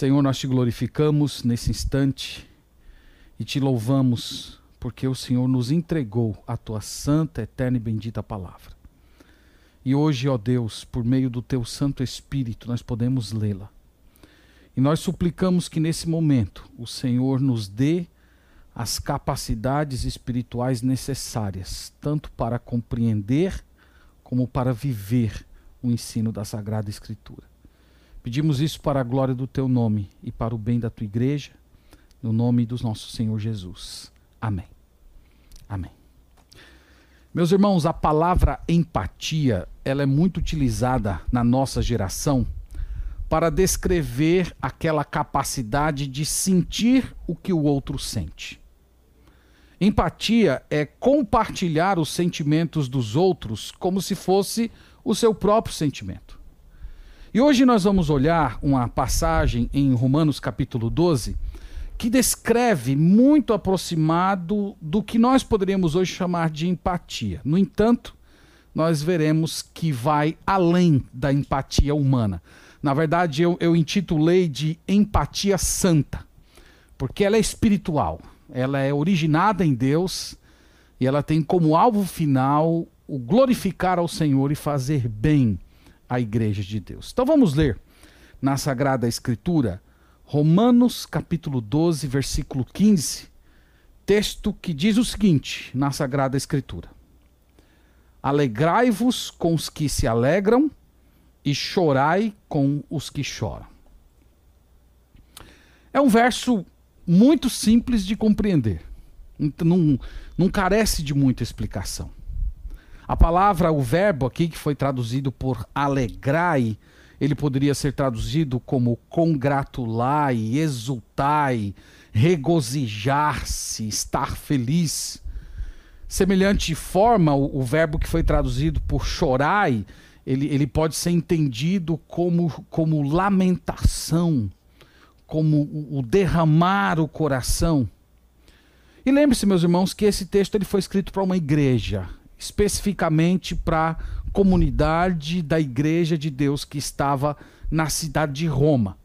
Senhor, nós te glorificamos nesse instante e te louvamos porque o Senhor nos entregou a tua santa, eterna e bendita palavra. E hoje, ó Deus, por meio do teu Santo Espírito, nós podemos lê-la. E nós suplicamos que nesse momento o Senhor nos dê as capacidades espirituais necessárias, tanto para compreender como para viver o ensino da Sagrada Escritura. Pedimos isso para a glória do teu nome e para o bem da tua igreja, no nome do nosso Senhor Jesus. Amém. Amém. Meus irmãos, a palavra empatia, ela é muito utilizada na nossa geração para descrever aquela capacidade de sentir o que o outro sente. Empatia é compartilhar os sentimentos dos outros como se fosse o seu próprio sentimento. E hoje nós vamos olhar uma passagem em Romanos capítulo 12 que descreve muito aproximado do que nós poderíamos hoje chamar de empatia. No entanto, nós veremos que vai além da empatia humana. Na verdade, eu, eu intitulei de empatia santa, porque ela é espiritual, ela é originada em Deus e ela tem como alvo final o glorificar ao Senhor e fazer bem à igreja de Deus. Então vamos ler na Sagrada Escritura, Romanos capítulo 12, versículo 15, texto que diz o seguinte na Sagrada Escritura: Alegrai-vos com os que se alegram e chorai com os que choram. É um verso muito simples de compreender. Não, não carece de muita explicação. A palavra, o verbo aqui, que foi traduzido por alegrai, ele poderia ser traduzido como congratulai, exultai, regozijar-se, estar feliz. Semelhante forma, o, o verbo que foi traduzido por chorai, ele, ele pode ser entendido como, como lamentação, como o, o derramar o coração. E lembre-se, meus irmãos, que esse texto ele foi escrito para uma igreja, especificamente para a comunidade da igreja de Deus que estava na cidade de Roma.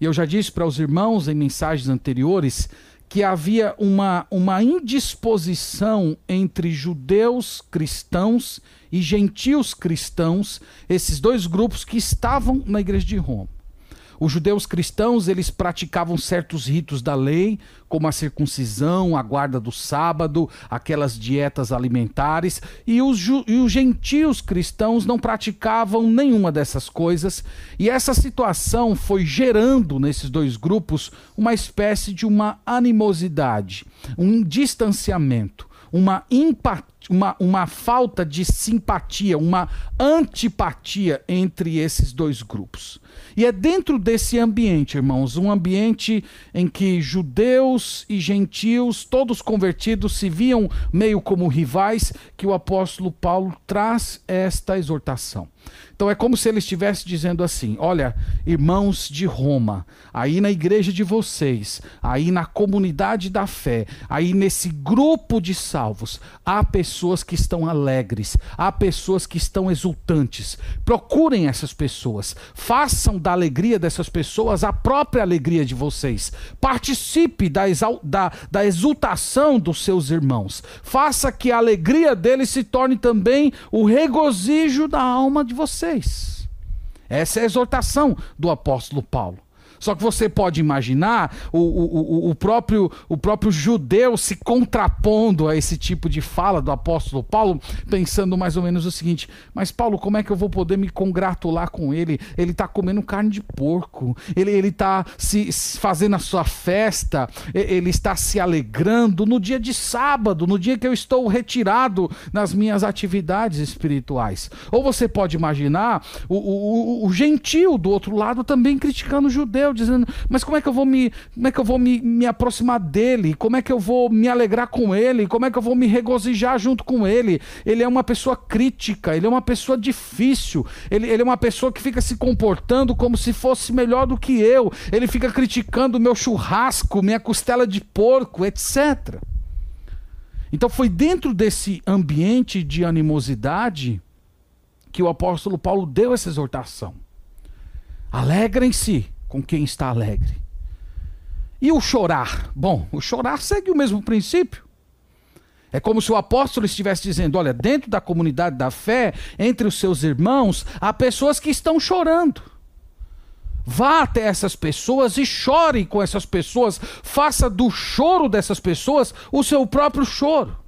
E eu já disse para os irmãos em mensagens anteriores que havia uma, uma indisposição entre judeus cristãos e gentios cristãos, esses dois grupos que estavam na igreja de Roma. Os judeus cristãos, eles praticavam certos ritos da lei, como a circuncisão, a guarda do sábado, aquelas dietas alimentares, e os, e os gentios cristãos não praticavam nenhuma dessas coisas, e essa situação foi gerando nesses dois grupos uma espécie de uma animosidade, um distanciamento, uma empatia uma, uma falta de simpatia, uma antipatia entre esses dois grupos. E é dentro desse ambiente, irmãos, um ambiente em que judeus e gentios, todos convertidos, se viam meio como rivais, que o apóstolo Paulo traz esta exortação. Então é como se ele estivesse dizendo assim: olha, irmãos de Roma, aí na igreja de vocês, aí na comunidade da fé, aí nesse grupo de salvos, há pessoas que estão alegres, há pessoas que estão exultantes. Procurem essas pessoas, façam da alegria dessas pessoas a própria alegria de vocês. Participe da, da, da exultação dos seus irmãos. Faça que a alegria deles se torne também o regozijo da alma de vocês. Essa é a exortação do apóstolo Paulo. Só que você pode imaginar o, o, o, próprio, o próprio judeu se contrapondo a esse tipo de fala do apóstolo Paulo, pensando mais ou menos o seguinte: Mas, Paulo, como é que eu vou poder me congratular com ele? Ele está comendo carne de porco, ele está se, se fazendo a sua festa, ele está se alegrando no dia de sábado, no dia que eu estou retirado nas minhas atividades espirituais. Ou você pode imaginar o, o, o gentil do outro lado também criticando o judeu dizendo: Mas como é que eu vou me, como é que eu vou me, me aproximar dele? Como é que eu vou me alegrar com ele? Como é que eu vou me regozijar junto com ele? Ele é uma pessoa crítica, ele é uma pessoa difícil, ele, ele é uma pessoa que fica se comportando como se fosse melhor do que eu, ele fica criticando o meu churrasco, minha costela de porco, etc. Então foi dentro desse ambiente de animosidade que o apóstolo Paulo deu essa exortação. Alegrem-se com quem está alegre. E o chorar? Bom, o chorar segue o mesmo princípio. É como se o apóstolo estivesse dizendo: olha, dentro da comunidade da fé, entre os seus irmãos, há pessoas que estão chorando. Vá até essas pessoas e chore com essas pessoas. Faça do choro dessas pessoas o seu próprio choro.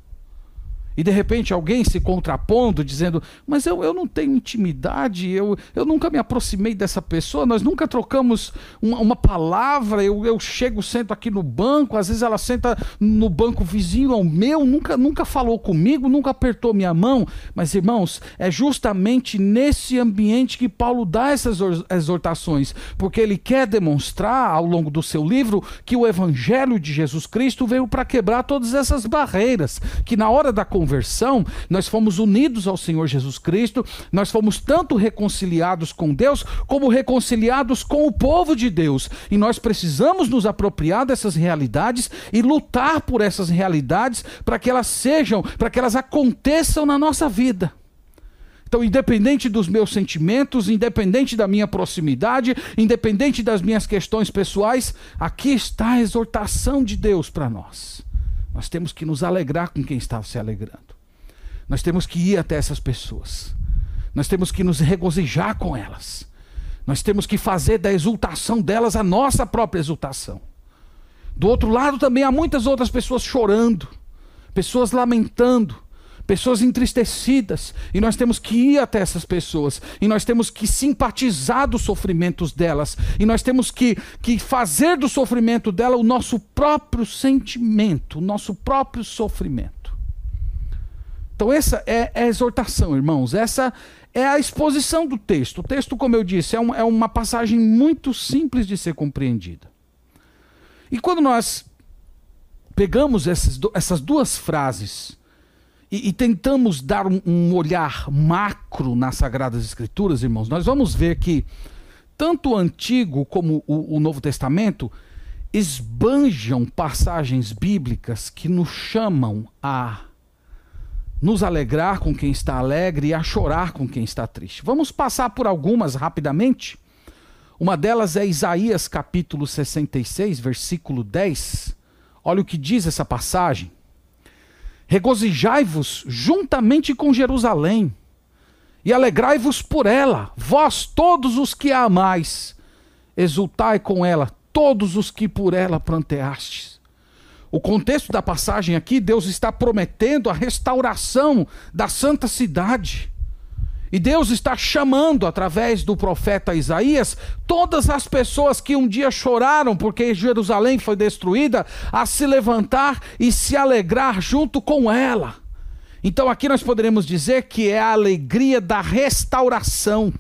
E de repente alguém se contrapondo, dizendo: Mas eu, eu não tenho intimidade, eu, eu nunca me aproximei dessa pessoa, nós nunca trocamos uma, uma palavra. Eu, eu chego, sento aqui no banco, às vezes ela senta no banco vizinho ao meu, nunca, nunca falou comigo, nunca apertou minha mão. Mas irmãos, é justamente nesse ambiente que Paulo dá essas exortações, porque ele quer demonstrar ao longo do seu livro que o evangelho de Jesus Cristo veio para quebrar todas essas barreiras, que na hora da conversão, nós fomos unidos ao Senhor Jesus Cristo, nós fomos tanto reconciliados com Deus, como reconciliados com o povo de Deus. E nós precisamos nos apropriar dessas realidades e lutar por essas realidades para que elas sejam, para que elas aconteçam na nossa vida. Então, independente dos meus sentimentos, independente da minha proximidade, independente das minhas questões pessoais, aqui está a exortação de Deus para nós. Nós temos que nos alegrar com quem está se alegrando. Nós temos que ir até essas pessoas. Nós temos que nos regozijar com elas. Nós temos que fazer da exultação delas a nossa própria exultação. Do outro lado também há muitas outras pessoas chorando, pessoas lamentando, pessoas entristecidas, e nós temos que ir até essas pessoas, e nós temos que simpatizar dos sofrimentos delas, e nós temos que, que fazer do sofrimento dela o nosso próprio sentimento, o nosso próprio sofrimento. Então, essa é, é a exortação, irmãos, essa é a exposição do texto. O texto, como eu disse, é, um, é uma passagem muito simples de ser compreendida. E quando nós pegamos essas, essas duas frases, e, e tentamos dar um, um olhar macro nas Sagradas Escrituras, irmãos, nós vamos ver que tanto o Antigo como o, o Novo Testamento esbanjam passagens bíblicas que nos chamam a nos alegrar com quem está alegre e a chorar com quem está triste. Vamos passar por algumas rapidamente. Uma delas é Isaías capítulo 66, versículo 10. Olha o que diz essa passagem. Regozijai-vos juntamente com Jerusalém e alegrai-vos por ela, vós todos os que a amais. Exultai com ela, todos os que por ela planteastes. O contexto da passagem aqui, Deus está prometendo a restauração da santa cidade. E Deus está chamando, através do profeta Isaías, todas as pessoas que um dia choraram porque Jerusalém foi destruída, a se levantar e se alegrar junto com ela. Então aqui nós poderemos dizer que é a alegria da restauração.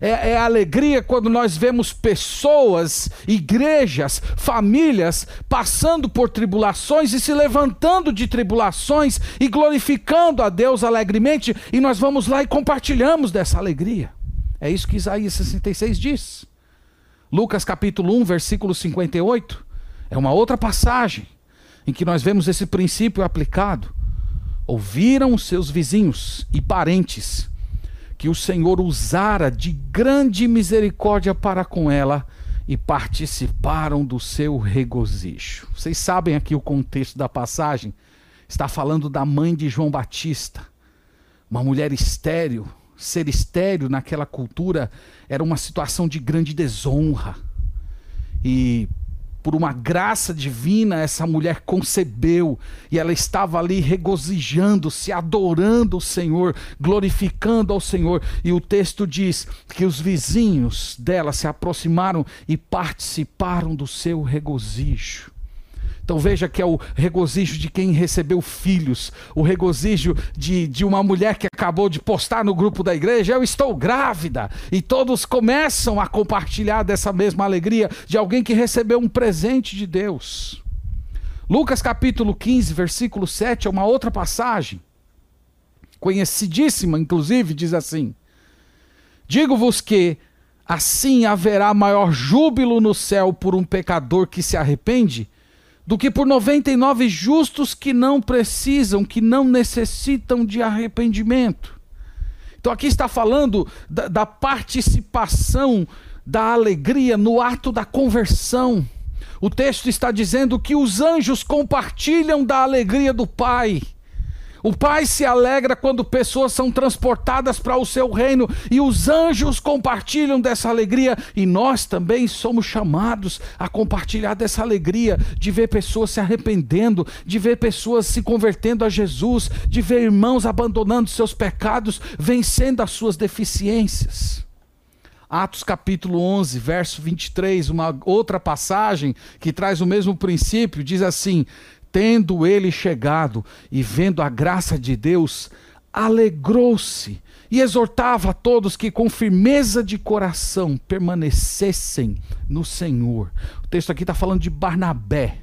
É, é, alegria quando nós vemos pessoas, igrejas, famílias passando por tribulações e se levantando de tribulações e glorificando a Deus alegremente, e nós vamos lá e compartilhamos dessa alegria. É isso que Isaías 66 diz. Lucas capítulo 1, versículo 58, é uma outra passagem em que nós vemos esse princípio aplicado. Ouviram seus vizinhos e parentes que o Senhor usara de grande misericórdia para com ela e participaram do seu regozijo. Vocês sabem aqui o contexto da passagem? Está falando da mãe de João Batista, uma mulher estéril. Ser estéril naquela cultura era uma situação de grande desonra. E por uma graça divina, essa mulher concebeu e ela estava ali regozijando-se, adorando o Senhor, glorificando ao Senhor. E o texto diz que os vizinhos dela se aproximaram e participaram do seu regozijo. Então veja que é o regozijo de quem recebeu filhos, o regozijo de, de uma mulher que acabou de postar no grupo da igreja: Eu estou grávida. E todos começam a compartilhar dessa mesma alegria de alguém que recebeu um presente de Deus. Lucas capítulo 15, versículo 7 é uma outra passagem, conhecidíssima, inclusive, diz assim: Digo-vos que assim haverá maior júbilo no céu por um pecador que se arrepende do que por 99 justos que não precisam, que não necessitam de arrependimento. Então aqui está falando da, da participação da alegria no ato da conversão. O texto está dizendo que os anjos compartilham da alegria do Pai. O Pai se alegra quando pessoas são transportadas para o seu reino e os anjos compartilham dessa alegria e nós também somos chamados a compartilhar dessa alegria de ver pessoas se arrependendo, de ver pessoas se convertendo a Jesus, de ver irmãos abandonando seus pecados, vencendo as suas deficiências. Atos capítulo 11, verso 23, uma outra passagem que traz o mesmo princípio, diz assim: Tendo ele chegado e vendo a graça de Deus, alegrou-se e exortava a todos que com firmeza de coração permanecessem no Senhor. O texto aqui está falando de Barnabé.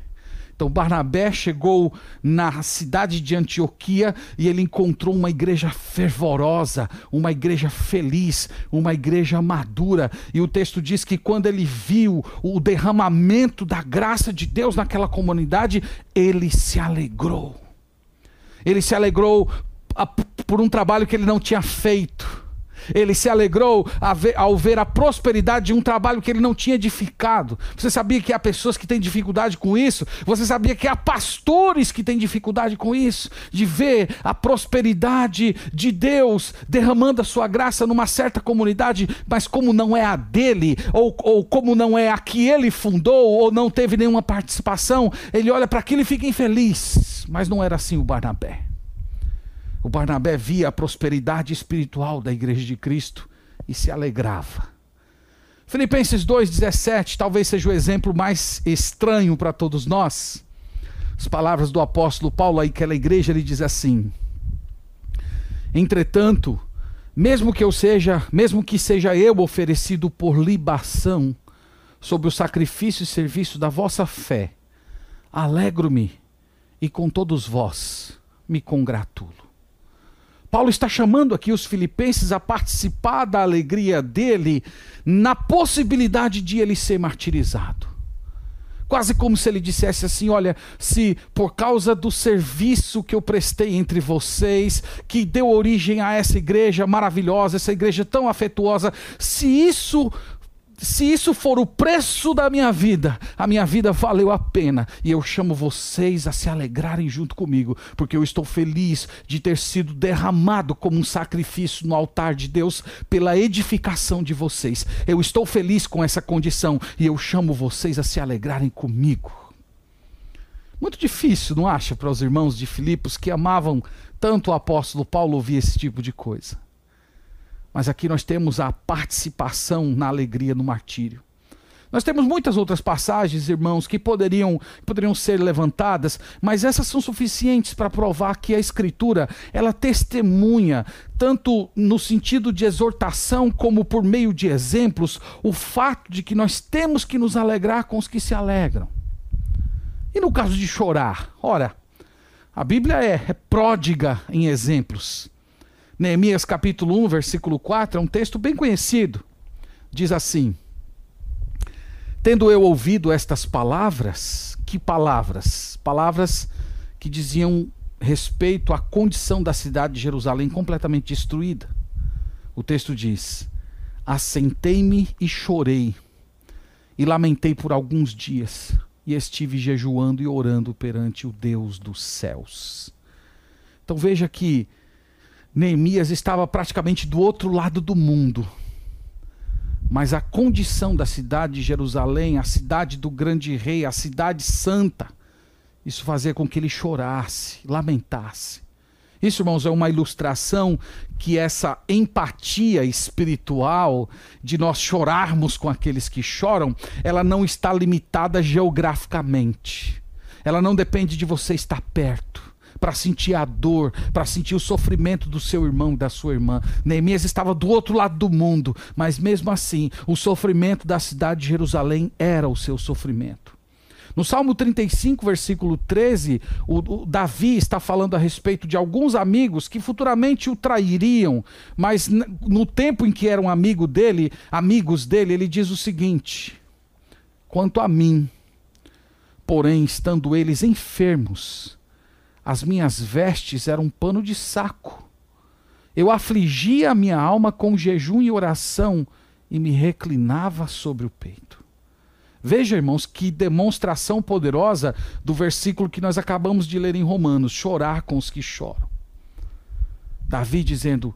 Então Barnabé chegou na cidade de Antioquia e ele encontrou uma igreja fervorosa, uma igreja feliz, uma igreja madura. E o texto diz que quando ele viu o derramamento da graça de Deus naquela comunidade, ele se alegrou. Ele se alegrou por um trabalho que ele não tinha feito ele se alegrou ao ver a prosperidade de um trabalho que ele não tinha edificado. Você sabia que há pessoas que têm dificuldade com isso? Você sabia que há pastores que têm dificuldade com isso? De ver a prosperidade de Deus derramando a sua graça numa certa comunidade, mas como não é a dele, ou, ou como não é a que ele fundou, ou não teve nenhuma participação, ele olha para aquilo e fica infeliz. Mas não era assim o Barnabé. O Barnabé via a prosperidade espiritual da igreja de Cristo e se alegrava. Filipenses 2,17 talvez seja o exemplo mais estranho para todos nós. As palavras do apóstolo Paulo aí, aquela igreja, ele diz assim: Entretanto, mesmo que eu seja, mesmo que seja eu oferecido por libação sob o sacrifício e serviço da vossa fé, alegro-me e com todos vós me congratulo. Paulo está chamando aqui os filipenses a participar da alegria dele na possibilidade de ele ser martirizado. Quase como se ele dissesse assim: Olha, se por causa do serviço que eu prestei entre vocês, que deu origem a essa igreja maravilhosa, essa igreja tão afetuosa, se isso se isso for o preço da minha vida, a minha vida valeu a pena. E eu chamo vocês a se alegrarem junto comigo, porque eu estou feliz de ter sido derramado como um sacrifício no altar de Deus pela edificação de vocês. Eu estou feliz com essa condição e eu chamo vocês a se alegrarem comigo. Muito difícil, não acha, para os irmãos de Filipos que amavam tanto o apóstolo Paulo ouvir esse tipo de coisa. Mas aqui nós temos a participação na alegria no martírio. Nós temos muitas outras passagens, irmãos, que poderiam, poderiam ser levantadas, mas essas são suficientes para provar que a Escritura ela testemunha, tanto no sentido de exortação como por meio de exemplos, o fato de que nós temos que nos alegrar com os que se alegram. E no caso de chorar, ora, a Bíblia é, é pródiga em exemplos. Neemias capítulo 1, versículo 4, é um texto bem conhecido. Diz assim: Tendo eu ouvido estas palavras, que palavras? Palavras que diziam respeito à condição da cidade de Jerusalém completamente destruída. O texto diz: Assentei-me e chorei, e lamentei por alguns dias, e estive jejuando e orando perante o Deus dos céus. Então veja que Neemias estava praticamente do outro lado do mundo. Mas a condição da cidade de Jerusalém, a cidade do grande rei, a cidade santa, isso fazia com que ele chorasse, lamentasse. Isso, irmãos, é uma ilustração que essa empatia espiritual de nós chorarmos com aqueles que choram, ela não está limitada geograficamente. Ela não depende de você estar perto para sentir a dor, para sentir o sofrimento do seu irmão e da sua irmã. Neemias estava do outro lado do mundo, mas mesmo assim, o sofrimento da cidade de Jerusalém era o seu sofrimento. No Salmo 35, versículo 13, o, o, Davi está falando a respeito de alguns amigos que futuramente o trairiam, mas no tempo em que eram amigo dele, amigos dele, ele diz o seguinte: Quanto a mim, porém, estando eles enfermos, as minhas vestes eram um pano de saco. Eu afligia a minha alma com jejum e oração, e me reclinava sobre o peito. Veja, irmãos, que demonstração poderosa do versículo que nós acabamos de ler em Romanos: chorar com os que choram. Davi dizendo: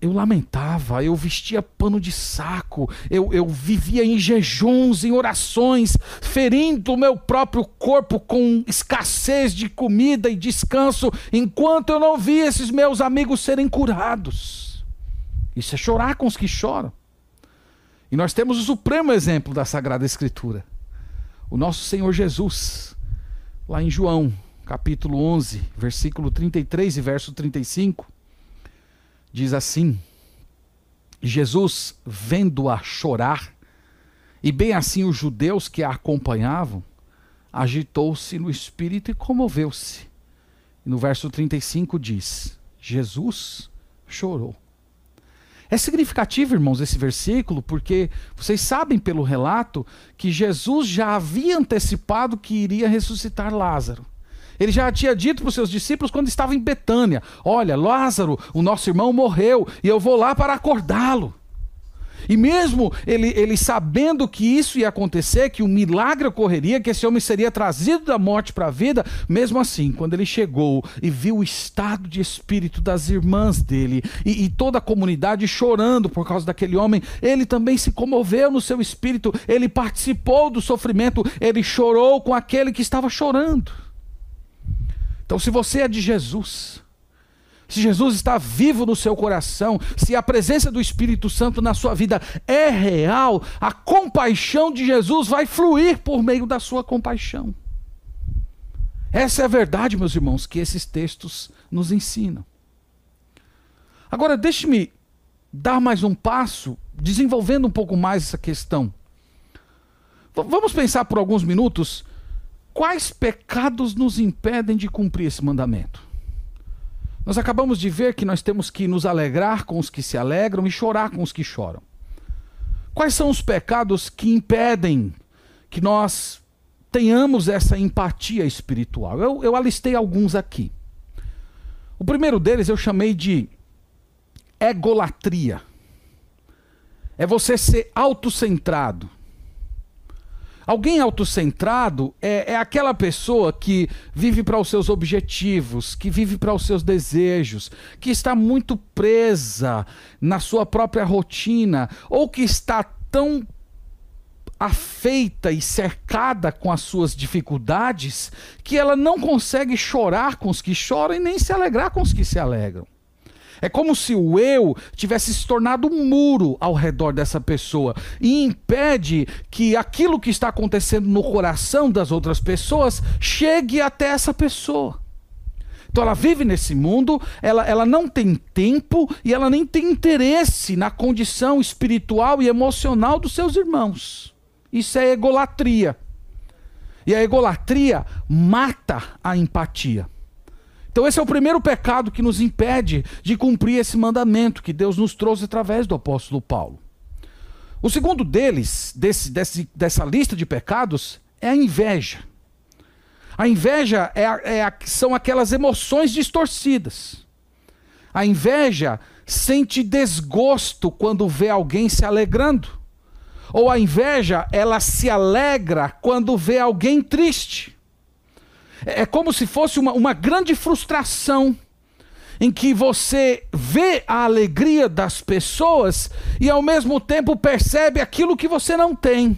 eu lamentava, eu vestia pano de saco, eu, eu vivia em jejuns, em orações, ferindo o meu próprio corpo com escassez de comida e descanso, enquanto eu não via esses meus amigos serem curados. Isso é chorar com os que choram. E nós temos o supremo exemplo da Sagrada Escritura, o nosso Senhor Jesus, lá em João, capítulo 11, versículo 33 e verso 35 diz assim: Jesus, vendo-a chorar, e bem assim os judeus que a acompanhavam, agitou-se no espírito e comoveu-se. E no verso 35 diz: Jesus chorou. É significativo, irmãos, esse versículo, porque vocês sabem pelo relato que Jesus já havia antecipado que iria ressuscitar Lázaro. Ele já tinha dito para os seus discípulos quando estava em Betânia: Olha, Lázaro, o nosso irmão morreu e eu vou lá para acordá-lo. E mesmo ele, ele sabendo que isso ia acontecer, que um milagre ocorreria, que esse homem seria trazido da morte para a vida, mesmo assim, quando ele chegou e viu o estado de espírito das irmãs dele e, e toda a comunidade chorando por causa daquele homem, ele também se comoveu no seu espírito, ele participou do sofrimento, ele chorou com aquele que estava chorando. Então, se você é de Jesus, se Jesus está vivo no seu coração, se a presença do Espírito Santo na sua vida é real, a compaixão de Jesus vai fluir por meio da sua compaixão. Essa é a verdade, meus irmãos, que esses textos nos ensinam. Agora, deixe-me dar mais um passo, desenvolvendo um pouco mais essa questão. V vamos pensar por alguns minutos Quais pecados nos impedem de cumprir esse mandamento? Nós acabamos de ver que nós temos que nos alegrar com os que se alegram e chorar com os que choram. Quais são os pecados que impedem que nós tenhamos essa empatia espiritual? Eu, eu alistei alguns aqui. O primeiro deles eu chamei de egolatria. É você ser autocentrado. Alguém autocentrado é, é aquela pessoa que vive para os seus objetivos, que vive para os seus desejos, que está muito presa na sua própria rotina, ou que está tão afeita e cercada com as suas dificuldades que ela não consegue chorar com os que choram e nem se alegrar com os que se alegram. É como se o eu tivesse se tornado um muro ao redor dessa pessoa e impede que aquilo que está acontecendo no coração das outras pessoas chegue até essa pessoa. Então ela vive nesse mundo, ela, ela não tem tempo e ela nem tem interesse na condição espiritual e emocional dos seus irmãos. Isso é egolatria. E a egolatria mata a empatia. Então, esse é o primeiro pecado que nos impede de cumprir esse mandamento que Deus nos trouxe através do apóstolo Paulo. O segundo deles, desse, desse, dessa lista de pecados, é a inveja. A inveja é, é são aquelas emoções distorcidas. A inveja sente desgosto quando vê alguém se alegrando. Ou a inveja, ela se alegra quando vê alguém triste. É, é como se fosse uma, uma grande frustração em que você vê a alegria das pessoas e ao mesmo tempo percebe aquilo que você não tem.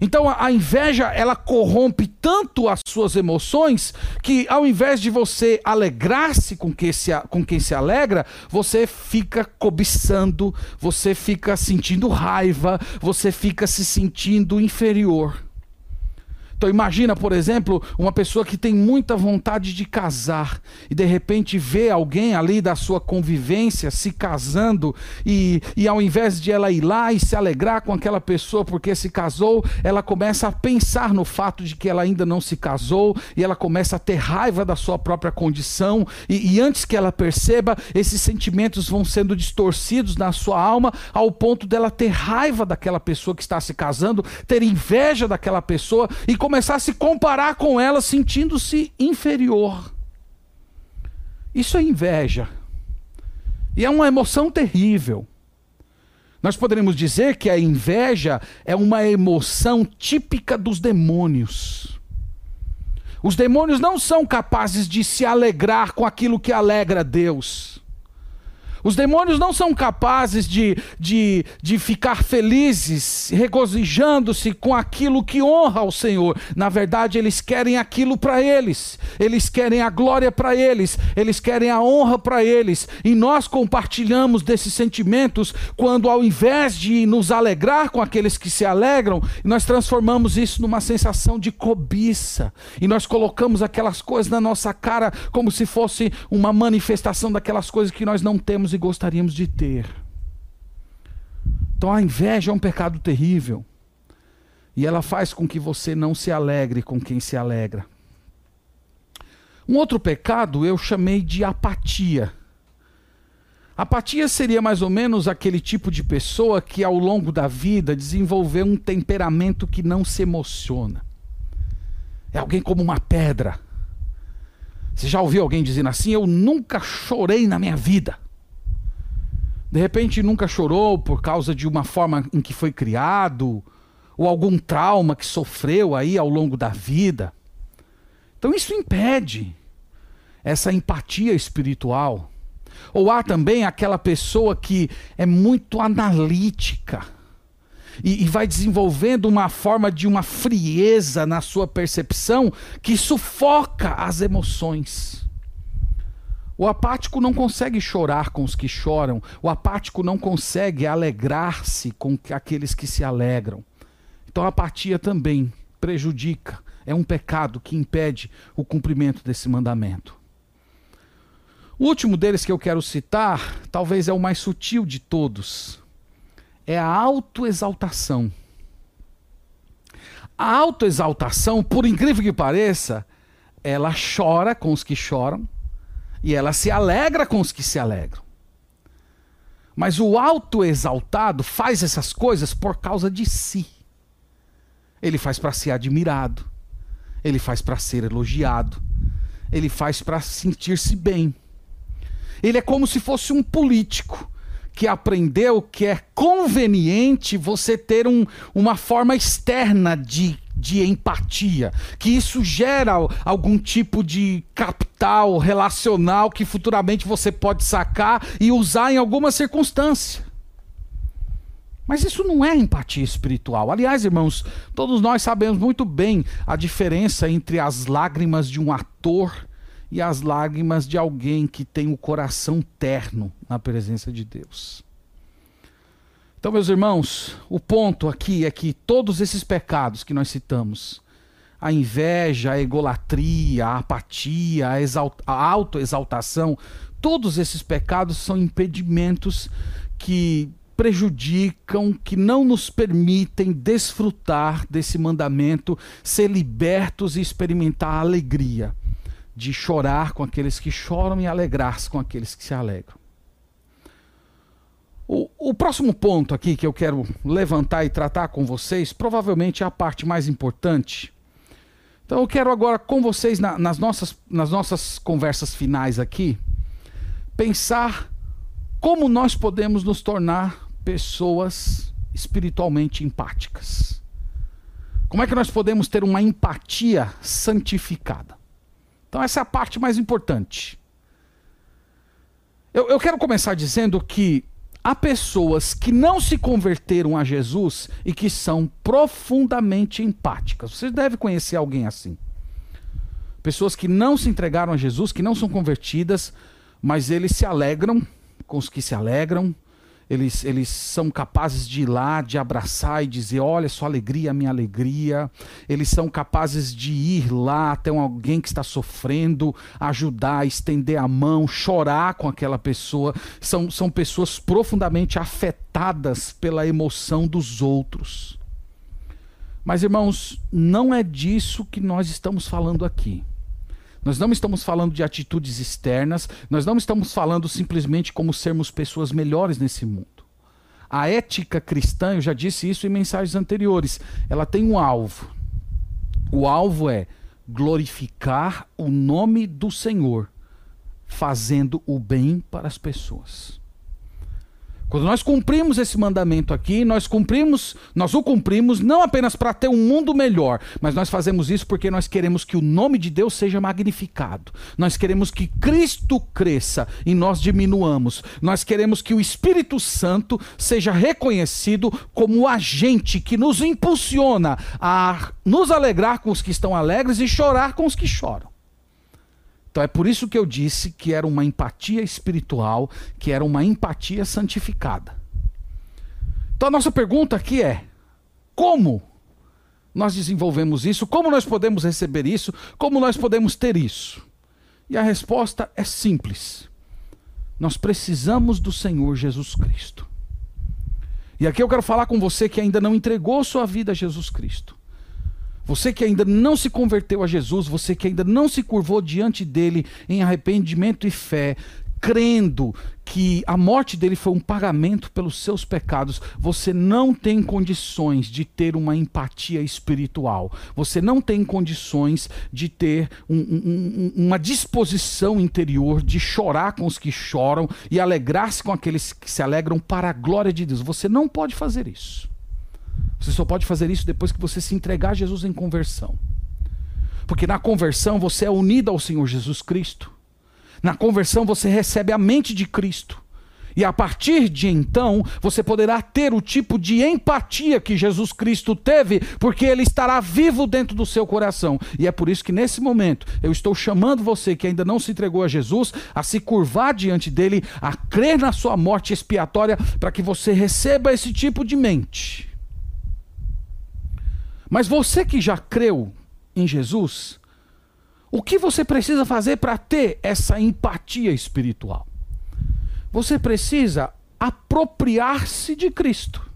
Então a, inveja ela corrompe tanto as suas emoções que ao invés de você alegrar-se com, que se, com quem se alegra, você fica cobiçando, você fica sentindo raiva, você fica se sentindo inferior. Então imagina, por exemplo, uma pessoa que tem muita vontade de casar e de repente vê alguém ali da sua convivência se casando e, e ao invés de ela ir lá e se alegrar com aquela pessoa porque se casou, ela começa a pensar no fato de que ela ainda não se casou e ela começa a ter raiva da sua própria condição. E, e antes que ela perceba, esses sentimentos vão sendo distorcidos na sua alma ao ponto dela ter raiva daquela pessoa que está se casando, ter inveja daquela pessoa e começar a se comparar com ela, sentindo-se inferior. Isso é inveja. E é uma emoção terrível. Nós poderíamos dizer que a inveja é uma emoção típica dos demônios. Os demônios não são capazes de se alegrar com aquilo que alegra Deus. Os demônios não são capazes de, de, de ficar felizes, regozijando-se com aquilo que honra ao Senhor. Na verdade, eles querem aquilo para eles, eles querem a glória para eles, eles querem a honra para eles. E nós compartilhamos desses sentimentos quando, ao invés de nos alegrar com aqueles que se alegram, nós transformamos isso numa sensação de cobiça. E nós colocamos aquelas coisas na nossa cara como se fosse uma manifestação daquelas coisas que nós não temos e gostaríamos de ter. Então a inveja é um pecado terrível. E ela faz com que você não se alegre com quem se alegra. Um outro pecado eu chamei de apatia. Apatia seria mais ou menos aquele tipo de pessoa que ao longo da vida desenvolveu um temperamento que não se emociona. É alguém como uma pedra. Você já ouviu alguém dizendo assim? Eu nunca chorei na minha vida. De repente nunca chorou por causa de uma forma em que foi criado, ou algum trauma que sofreu aí ao longo da vida. Então isso impede essa empatia espiritual. Ou há também aquela pessoa que é muito analítica e, e, vai desenvolvendo uma forma de uma frieza na sua percepção que sufoca as emoções. O apático não consegue chorar com os que choram, o apático não consegue alegrar-se com aqueles que se alegram. Então a apatia também prejudica, é um pecado que impede o cumprimento desse mandamento. O último deles que eu quero citar, talvez é o mais sutil de todos, é a autoexaltação. A autoexaltação, por incrível que pareça, ela chora com os que choram, e ela se alegra com os que se alegram. Mas o autoexaltado faz essas coisas por causa de si. Ele faz para ser admirado. Ele faz para ser elogiado. Ele faz para sentir-se bem. Ele é como se fosse um político que aprendeu que é conveniente você ter um, uma forma externa de de empatia, que isso gera algum tipo de capital relacional que futuramente você pode sacar e usar em alguma circunstância. Mas isso não é empatia espiritual. Aliás, irmãos, todos nós sabemos muito bem a diferença entre as lágrimas de um ator e as lágrimas de alguém que tem o coração terno na presença de Deus. Então, meus irmãos, o ponto aqui é que todos esses pecados que nós citamos, a inveja, a egolatria, a apatia, a, a autoexaltação, todos esses pecados são impedimentos que prejudicam, que não nos permitem desfrutar desse mandamento, ser libertos e experimentar a alegria de chorar com aqueles que choram e alegrar-se com aqueles que se alegram. O, o, próximo ponto aqui que eu quero levantar e tratar com vocês, provavelmente é a parte mais importante. Então eu quero agora com vocês, na, nas, nossas, nas nossas conversas finais aqui, pensar como nós podemos nos tornar pessoas espiritualmente empáticas. Como é que nós podemos ter uma empatia santificada? Então, essa é a parte mais importante. Eu, eu quero começar dizendo que há pessoas que não se converteram a Jesus e que são profundamente empáticas. Você deve conhecer alguém assim. Pessoas que não se entregaram a Jesus, que não são convertidas, mas eles se alegram com os que se alegram, eles, eles são capazes de ir lá, de abraçar e dizer: Olha, sua alegria, minha alegria. Eles são capazes de ir lá até alguém que está sofrendo, ajudar, estender a mão, chorar com aquela pessoa. São, são pessoas profundamente afetadas pela emoção dos outros. Mas, irmãos, não é disso que nós estamos falando aqui. Nós não estamos falando de atitudes externas, nós não estamos falando simplesmente como sermos pessoas melhores nesse mundo. A ética cristã, eu já disse isso em mensagens anteriores, ela tem um alvo. O alvo é glorificar o nome do Senhor, fazendo o bem para as pessoas. Quando nós cumprimos esse mandamento aqui, nós cumprimos, nós o cumprimos não apenas para ter um mundo melhor, mas nós fazemos isso porque nós queremos que o nome de Deus seja magnificado. Nós queremos que Cristo cresça e nós diminuamos. Nós queremos que o Espírito Santo seja reconhecido como o agente que nos impulsiona a nos alegrar com os que estão alegres e chorar com os que choram. Então é por isso que eu disse que era uma empatia espiritual, que era uma empatia santificada. Então a nossa pergunta aqui é: como nós desenvolvemos isso? Como nós podemos receber isso? Como nós podemos ter isso? E a resposta é simples. Nós precisamos do Senhor Jesus Cristo. E aqui eu quero falar com você que ainda não entregou sua vida a Jesus Cristo. Você que ainda não se converteu a Jesus, você que ainda não se curvou diante dele em arrependimento e fé, crendo que a morte dele foi um pagamento pelos seus pecados, você não tem condições de ter uma empatia espiritual. Você não tem condições de ter um, um, uma disposição interior de chorar com os que choram e alegrar-se com aqueles que se alegram para a glória de Deus. Você não pode fazer isso. Você só pode fazer isso depois que você se entregar a Jesus em conversão. Porque na conversão você é unido ao Senhor Jesus Cristo. Na conversão você recebe a mente de Cristo. E a partir de então, você poderá ter o tipo de empatia que Jesus Cristo teve, porque ele estará vivo dentro do seu coração. E é por isso que nesse momento eu estou chamando você que ainda não se entregou a Jesus a se curvar diante dele, a crer na sua morte expiatória, para que você receba esse tipo de mente. Mas você que já creu em Jesus, o que você precisa fazer para ter essa empatia espiritual? Você precisa apropriar-se de Cristo.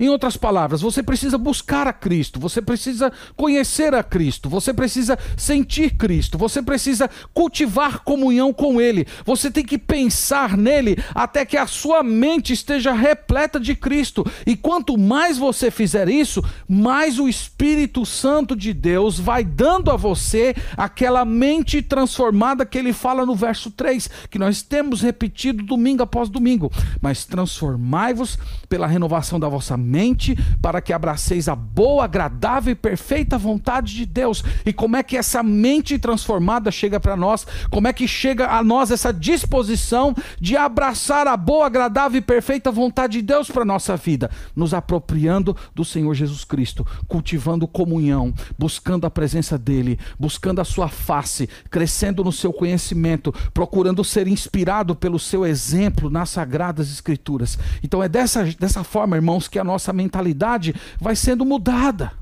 Em outras palavras, você precisa buscar a Cristo, você precisa conhecer a Cristo, você precisa sentir Cristo, você precisa cultivar comunhão com Ele, você tem que pensar nele até que a sua mente esteja repleta de Cristo. E quanto mais você fizer isso, mais o Espírito Santo de Deus vai dando a você aquela mente transformada que ele fala no verso 3, que nós temos repetido domingo após domingo. Mas transformai-vos pela renovação da vossa mente mente para que abraceis a boa, agradável e perfeita vontade de Deus. E como é que essa mente transformada chega para nós? Como é que chega a nós essa disposição de abraçar a boa, agradável e perfeita vontade de Deus para nossa vida? Nos apropriando do Senhor Jesus Cristo, cultivando comunhão, buscando a presença dele, buscando a sua face, crescendo no seu conhecimento, procurando ser inspirado pelo seu exemplo nas sagradas escrituras. Então é dessa, dessa forma, irmãos, que a nossa mentalidade vai sendo mudada.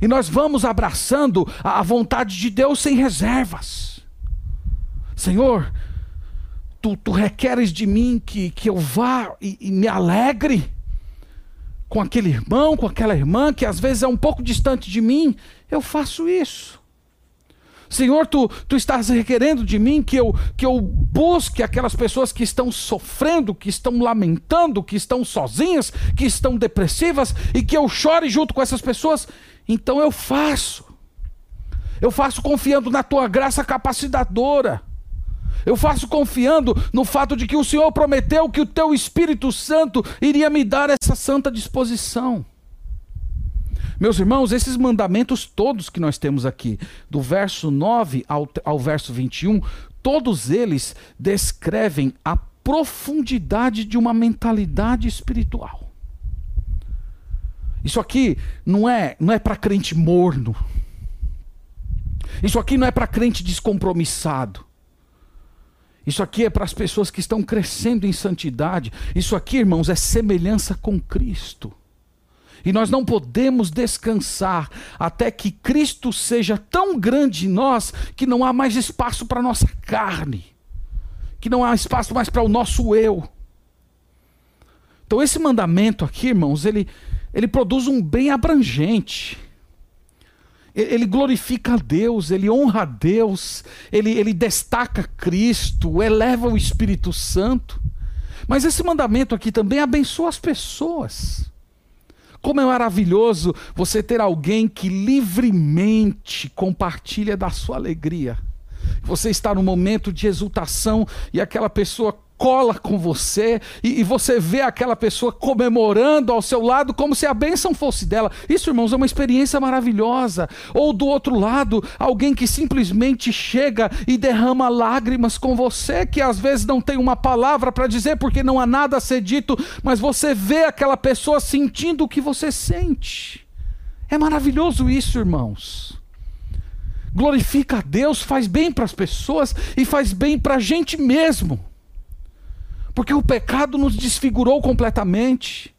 E nós vamos abraçando a vontade de Deus sem reservas. Senhor, tu, tu requeres de mim que, que eu vá e, e me alegre com aquele irmão, com aquela irmã que às vezes é um pouco distante de mim, eu faço isso. Senhor, tu, tu estás requerendo de mim que eu, que eu busque aquelas pessoas que estão sofrendo, que estão lamentando, que estão sozinhas, que estão depressivas e que eu chore junto com essas pessoas. Então eu faço. Eu faço confiando na tua graça capacitadora. Eu faço confiando no fato de que o Senhor prometeu que o teu Espírito Santo iria me dar essa santa disposição. Meus irmãos, esses mandamentos todos que nós temos aqui, do verso 9 ao, ao verso 21, todos eles descrevem a profundidade de uma mentalidade espiritual. Isso aqui não é, não é para crente morno. Isso aqui não é para crente descompromissado. Isso aqui é para as pessoas que estão crescendo em santidade. Isso aqui, irmãos, é semelhança com Cristo. E nós não podemos descansar até que Cristo seja tão grande em nós que não há mais espaço para a nossa carne, que não há espaço mais para o nosso eu. Então, esse mandamento aqui, irmãos, ele, ele produz um bem abrangente. Ele glorifica a Deus, ele honra a Deus, ele, ele destaca Cristo, eleva o Espírito Santo. Mas esse mandamento aqui também abençoa as pessoas. Como é maravilhoso você ter alguém que livremente compartilha da sua alegria. Você está num momento de exultação e aquela pessoa cola com você e, e, você vê aquela pessoa comemorando ao seu lado como se a bênção fosse dela. Isso, irmãos, é uma experiência maravilhosa. Ou do outro lado, alguém que simplesmente chega e derrama lágrimas com você, que às vezes não tem uma palavra para dizer porque não há nada a ser dito, mas você vê aquela pessoa sentindo o que você sente. É maravilhoso isso, irmãos glorifica a Deus, faz bem para as pessoas e faz bem para a gente mesmo. Porque o pecado nos desfigurou completamente.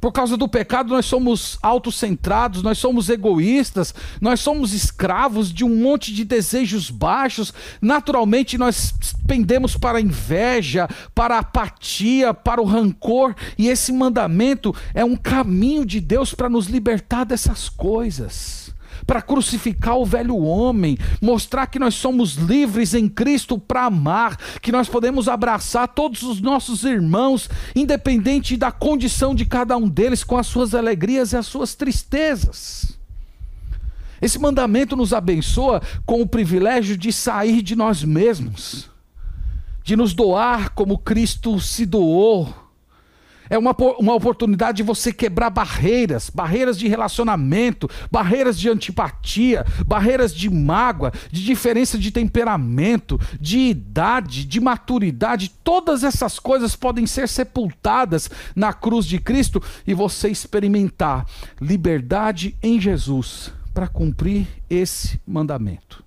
Por causa do pecado, nós somos autocentrados, nós somos egoístas, nós somos escravos de um monte de desejos baixos. Naturalmente, nós pendemos para a inveja, para a apatia, para o rancor. E esse mandamento é um caminho de Deus para nos libertar dessas coisas para crucificar o velho homem, mostrar que nós somos livres em Cristo para amar, que nós podemos abraçar todos os nossos irmãos, independente da condição de cada um deles, com as suas alegrias e as suas tristezas. Esse mandamento nos abençoa com o privilégio de sair de nós mesmos, de nos doar como Cristo se doou é uma, uma oportunidade de você quebrar barreiras, barreiras de relacionamento, barreiras de antipatia, barreiras de mágoa, de diferença de temperamento, de idade, de maturidade. Todas essas coisas podem ser sepultadas na cruz de Cristo e você experimentar liberdade em Jesus para cumprir esse mandamento.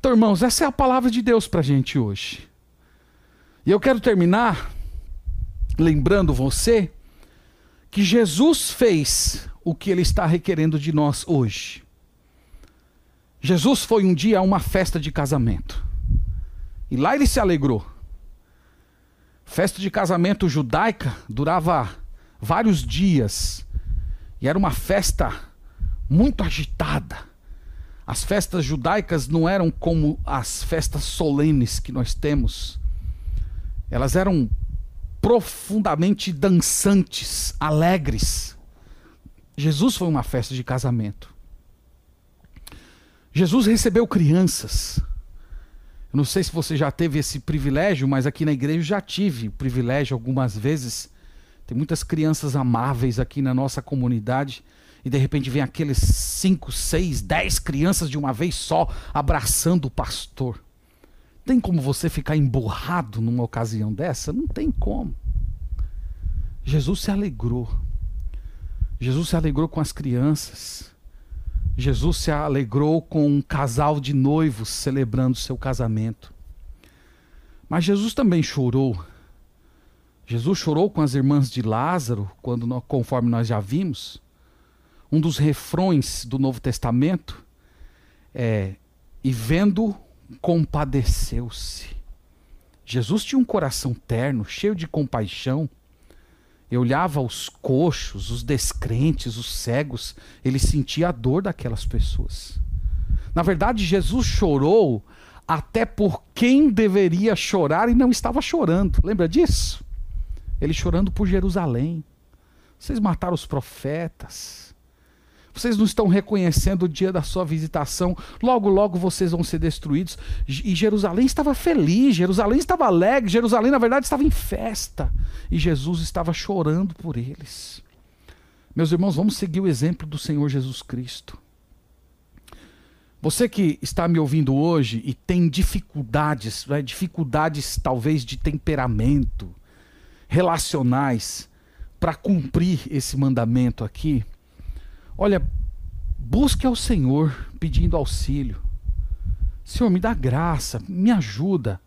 Então, irmãos, essa é a palavra de Deus para a gente hoje. E eu quero terminar lembrando você que Jesus fez o que ele está requerendo de nós hoje. Jesus foi um dia a uma festa de casamento. E lá ele se alegrou. Festa de casamento judaica durava vários dias. E era uma festa muito agitada. As festas judaicas não eram como as festas solenes que nós temos. Elas eram profundamente dançantes, alegres. Jesus foi uma festa de casamento. Jesus recebeu crianças. Eu não sei se você já teve esse privilégio, mas aqui na igreja já tive o privilégio algumas vezes. Tem muitas crianças amáveis aqui na nossa comunidade. E de repente vem aqueles cinco, seis, dez crianças de uma vez só abraçando o pastor. Tem como você ficar emburrado numa ocasião dessa? Não tem como. Jesus se alegrou. Jesus se alegrou com as crianças. Jesus se alegrou com um casal de noivos celebrando seu casamento. Mas Jesus também chorou. Jesus chorou com as irmãs de Lázaro, quando conforme nós já vimos. Um dos refrões do Novo Testamento é: e vendo compadeceu-se. Jesus tinha um coração terno, cheio de compaixão. Eu olhava os coxos, os descrentes, os cegos, ele sentia a dor daquelas pessoas. Na verdade, Jesus chorou até por quem deveria chorar e não estava chorando. Lembra disso? Ele chorando por Jerusalém. Vocês mataram os profetas vocês não estão reconhecendo o dia da sua visitação, logo, logo vocês vão ser destruídos. E Jerusalém estava feliz, Jerusalém estava alegre, Jerusalém, na verdade, estava em festa. E Jesus estava chorando por eles. Meus irmãos, vamos seguir o exemplo do Senhor Jesus Cristo. Você que está me ouvindo hoje e tem dificuldades, né, dificuldades talvez de temperamento, relacionais, para cumprir esse mandamento aqui, Olha, busque ao Senhor pedindo auxílio. Senhor, me dá graça, me ajuda.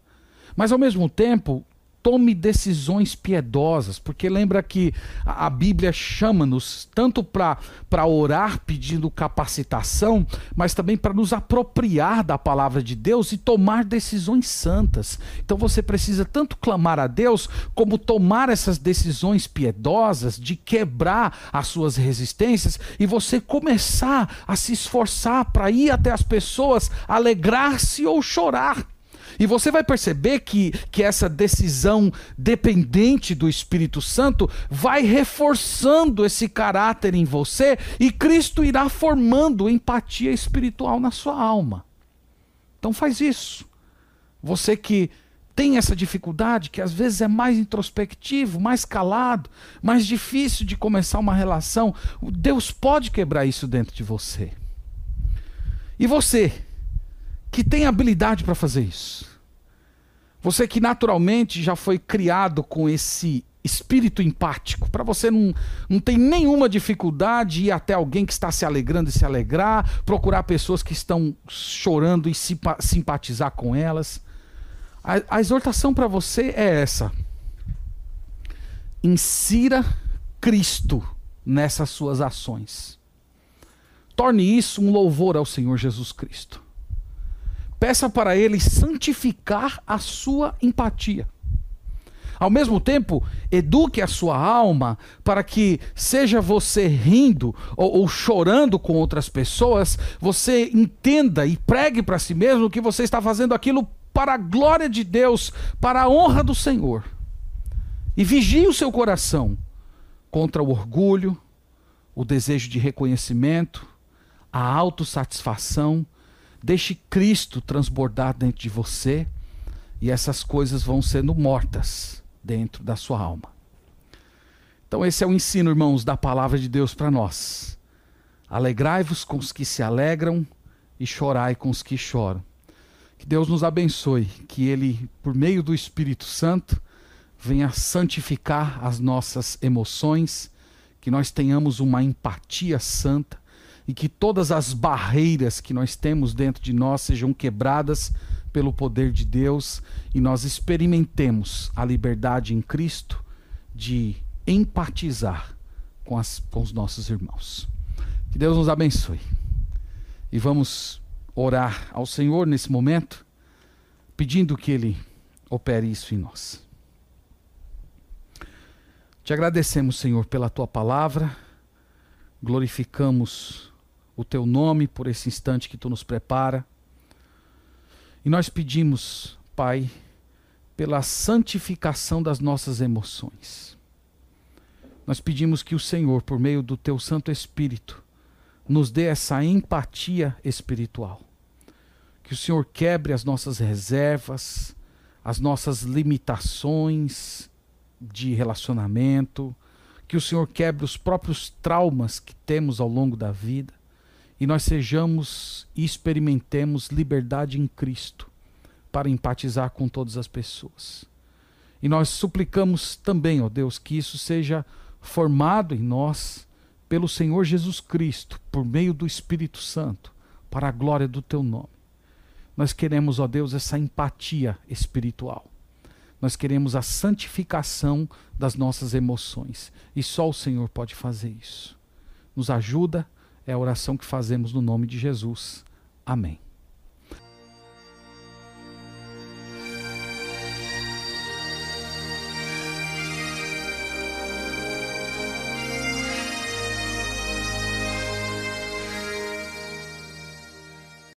Mas ao mesmo tempo, tome decisões piedosas, porque lembra que a, Bíblia chama-nos tanto para orar pedindo capacitação, mas também para nos apropriar da palavra de Deus e tomar decisões santas. Então você precisa tanto clamar a Deus, como tomar essas decisões piedosas de quebrar as suas resistências e você começar a se esforçar para ir até as pessoas, alegrar-se ou chorar e você vai perceber que, que essa decisão dependente do Espírito Santo vai reforçando esse caráter em você e Cristo irá formando empatia espiritual na sua alma. Então faz isso. Você que tem essa dificuldade, que às vezes é mais introspectivo, mais calado, mais difícil de começar uma relação, Deus pode quebrar isso dentro de você. E você, que tem habilidade para fazer isso, você que naturalmente já foi criado com esse espírito empático, para você não, não tem nenhuma dificuldade ir até alguém que está se alegrando e se alegrar, procurar pessoas que estão chorando e simpatizar com elas. A, a exortação para você é essa: insira Cristo nessas suas ações. Torne isso um louvor ao Senhor Jesus Cristo. Peça para Ele santificar a sua empatia. Ao mesmo tempo, eduque a sua alma para que, seja você rindo ou, ou chorando com outras pessoas, você entenda e pregue para si mesmo que você está fazendo aquilo para a glória de Deus, para a honra do Senhor. E vigie o seu coração contra o orgulho, o desejo de reconhecimento, a autossatisfação. Deixe Cristo transbordar dentro de você e essas coisas vão sendo mortas dentro da sua alma. Então, esse é o ensino, irmãos, da palavra de Deus para nós. Alegrai-vos com os que se alegram e chorai com os que choram. Que Deus nos abençoe, que Ele, por meio do Espírito Santo, venha santificar as nossas emoções, que nós tenhamos uma empatia santa e que todas as barreiras que nós temos dentro de nós sejam quebradas pelo poder de Deus e nós experimentemos a liberdade em Cristo de empatizar com, as, com os nossos irmãos. Que Deus nos abençoe. E vamos orar ao Senhor nesse momento, pedindo que Ele opere isso em nós. Te agradecemos, Senhor, pela tua palavra, glorificamos o teu nome por esse instante que tu nos prepara. E nós pedimos, Pai, pela santificação das nossas emoções. Nós pedimos que o Senhor, por meio do Teu Santo Espírito, nos dê essa empatia espiritual. Que o Senhor quebre as nossas reservas, as nossas limitações de relacionamento, que o Senhor quebre os próprios traumas que temos ao longo da vida e nós sejamos e experimentemos liberdade em Cristo para empatizar com todas as pessoas. E nós suplicamos também, ó Deus, que isso seja formado em nós pelo Senhor Jesus Cristo, por meio do Espírito Santo, para a glória do teu nome. Nós queremos, ó Deus, essa empatia espiritual. Nós queremos a santificação das nossas emoções. E só o Senhor pode fazer isso. Nos ajuda é a oração que fazemos no nome de Jesus. Amém.